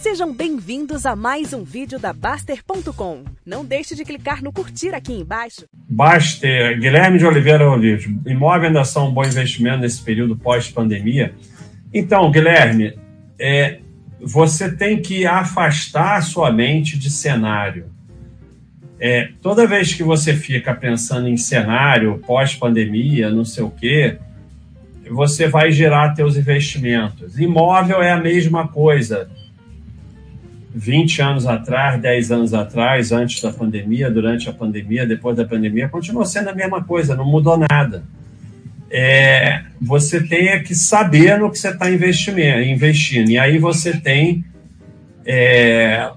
Sejam bem-vindos a mais um vídeo da Baster.com. Não deixe de clicar no curtir aqui embaixo. Baster, Guilherme de Oliveira Olives, imóvel ainda são um bom investimento nesse período pós-pandemia? Então, Guilherme, é, você tem que afastar a sua mente de cenário. É, toda vez que você fica pensando em cenário pós-pandemia, não sei o quê, você vai gerar teus investimentos. Imóvel é a mesma coisa. 20 anos atrás, 10 anos atrás, antes da pandemia, durante a pandemia, depois da pandemia, continua sendo a mesma coisa, não mudou nada. É, você tem que saber no que você está investindo. E aí você tem é,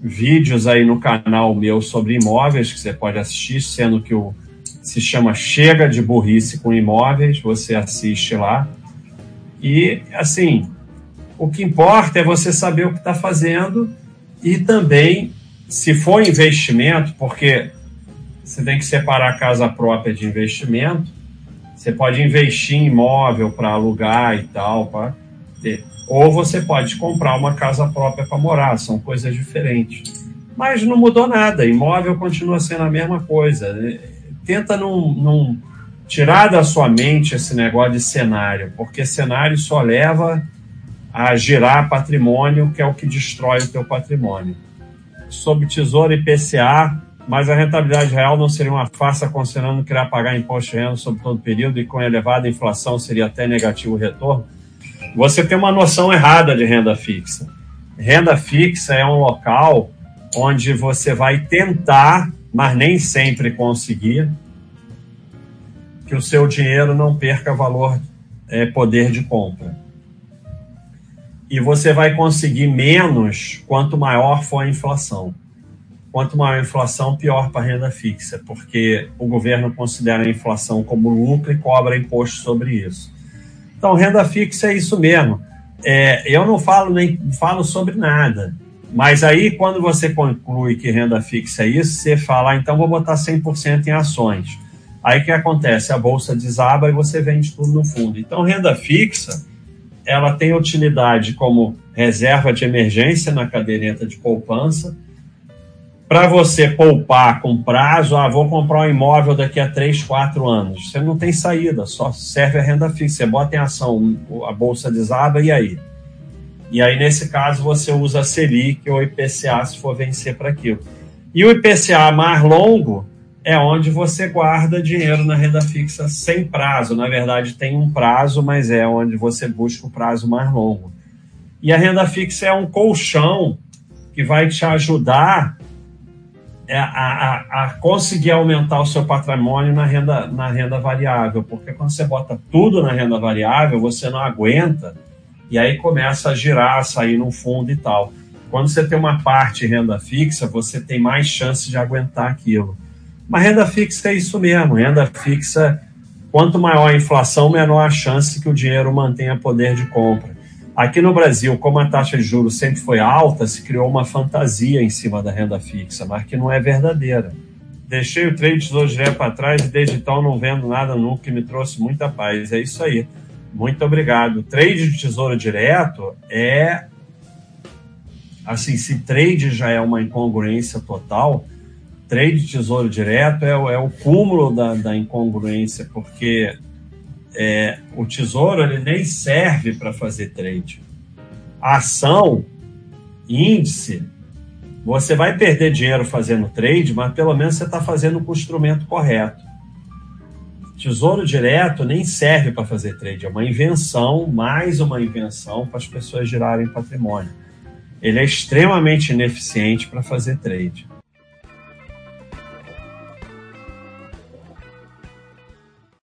vídeos aí no canal meu sobre imóveis que você pode assistir, sendo que o se chama Chega de Burrice com Imóveis, você assiste lá. E, assim, o que importa é você saber o que está fazendo e também, se for investimento, porque você tem que separar a casa própria de investimento, você pode investir em imóvel para alugar e tal, ter. Ou você pode comprar uma casa própria para morar, são coisas diferentes. Mas não mudou nada, imóvel continua sendo a mesma coisa tenta não, não tirar da sua mente esse negócio de cenário, porque cenário só leva a girar patrimônio, que é o que destrói o teu patrimônio. Sob tesouro e PCA, mas a rentabilidade real não seria uma farsa considerando que irá pagar imposto de renda sobre todo o período e com elevada inflação seria até negativo o retorno? Você tem uma noção errada de renda fixa. Renda fixa é um local onde você vai tentar mas nem sempre conseguir, que o seu dinheiro não perca valor, é, poder de compra. E você vai conseguir menos quanto maior for a inflação. Quanto maior a inflação, pior para a renda fixa, porque o governo considera a inflação como lucro e cobra imposto sobre isso. Então, renda fixa é isso mesmo. É, eu não falo nem falo sobre nada. Mas aí, quando você conclui que renda fixa é isso, você fala, ah, então vou botar 100% em ações. Aí o que acontece? A bolsa desaba e você vende tudo no fundo. Então, renda fixa, ela tem utilidade como reserva de emergência na caderneta de poupança. Para você poupar com prazo, ah, vou comprar um imóvel daqui a 3, 4 anos. Você não tem saída, só serve a renda fixa. Você bota em ação, a bolsa desaba e aí? E aí, nesse caso, você usa a Selic ou IPCA se for vencer para aquilo. E o IPCA mais longo é onde você guarda dinheiro na renda fixa sem prazo. Na verdade, tem um prazo, mas é onde você busca o prazo mais longo. E a renda fixa é um colchão que vai te ajudar a, a, a, conseguir aumentar o seu patrimônio na renda, na renda variável, porque quando você bota tudo na renda variável, você não aguenta e aí começa a girar, a sair no fundo e tal. Quando você tem uma parte renda fixa, você tem mais chance de aguentar aquilo. Mas renda fixa é isso mesmo, renda fixa, quanto maior a inflação, menor a chance que o dinheiro mantenha poder de compra. Aqui no Brasil, como a taxa de juros sempre foi alta, se criou uma fantasia em cima da renda fixa, mas que não é verdadeira. Deixei o trade tesouro direto para trás e desde então não vendo nada nunca, que me trouxe muita paz. É isso aí. Muito obrigado. Trade de tesouro direto é. Assim, se trade já é uma incongruência total, trade de tesouro direto é, é o cúmulo da, da incongruência, porque é, o tesouro ele nem serve para fazer trade. Ação, índice, você vai perder dinheiro fazendo trade, mas pelo menos você está fazendo com o instrumento correto. Tesouro direto nem serve para fazer trade, é uma invenção, mais uma invenção para as pessoas girarem patrimônio. Ele é extremamente ineficiente para fazer trade.